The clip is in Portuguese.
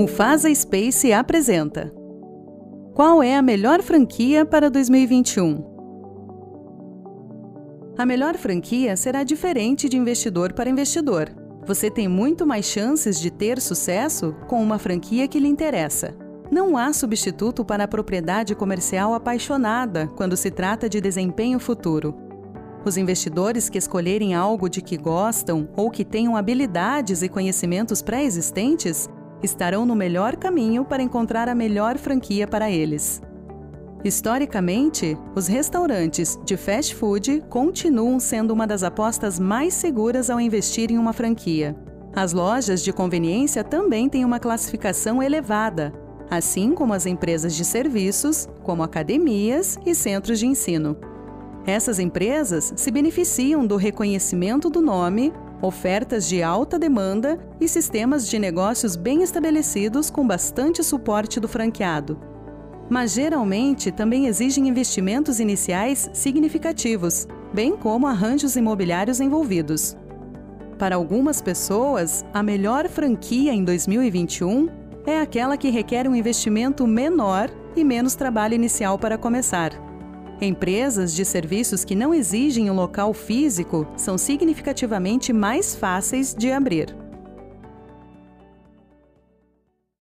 Mufasa Space apresenta. Qual é a melhor franquia para 2021? A melhor franquia será diferente de investidor para investidor. Você tem muito mais chances de ter sucesso com uma franquia que lhe interessa. Não há substituto para a propriedade comercial apaixonada quando se trata de desempenho futuro. Os investidores que escolherem algo de que gostam ou que tenham habilidades e conhecimentos pré-existentes estarão no melhor caminho para encontrar a melhor franquia para eles. Historicamente, os restaurantes de fast food continuam sendo uma das apostas mais seguras ao investir em uma franquia. As lojas de conveniência também têm uma classificação elevada, assim como as empresas de serviços, como academias e centros de ensino. Essas empresas se beneficiam do reconhecimento do nome, ofertas de alta demanda e sistemas de negócios bem estabelecidos com bastante suporte do franqueado. Mas geralmente também exigem investimentos iniciais significativos, bem como arranjos imobiliários envolvidos. Para algumas pessoas, a melhor franquia em 2021 é aquela que requer um investimento menor e menos trabalho inicial para começar. Empresas de serviços que não exigem um local físico são significativamente mais fáceis de abrir.